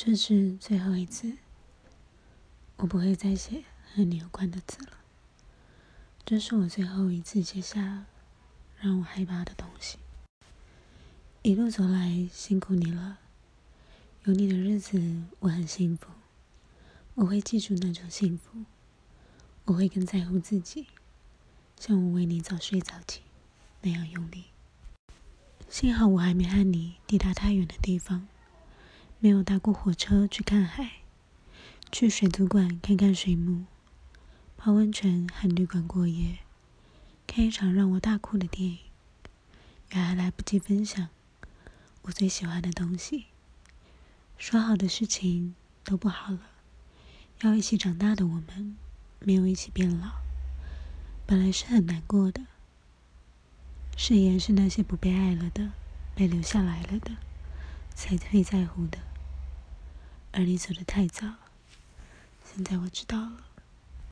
这是最后一次，我不会再写和你有关的字了。这是我最后一次写下让我害怕的东西。一路走来，辛苦你了。有你的日子，我很幸福。我会记住那种幸福。我会更在乎自己，像我为你早睡早起那样用力。幸好我还没和你抵达太远的地方。没有搭过火车去看海，去水族馆看看水母，泡温泉和旅馆过夜，看一场让我大哭的电影，也还来不及分享我最喜欢的东西。说好的事情都不好了，要一起长大的我们，没有一起变老，本来是很难过的。誓言是那些不被爱了的，被留下来了的。才会在乎的，而你走的太早。现在我知道了。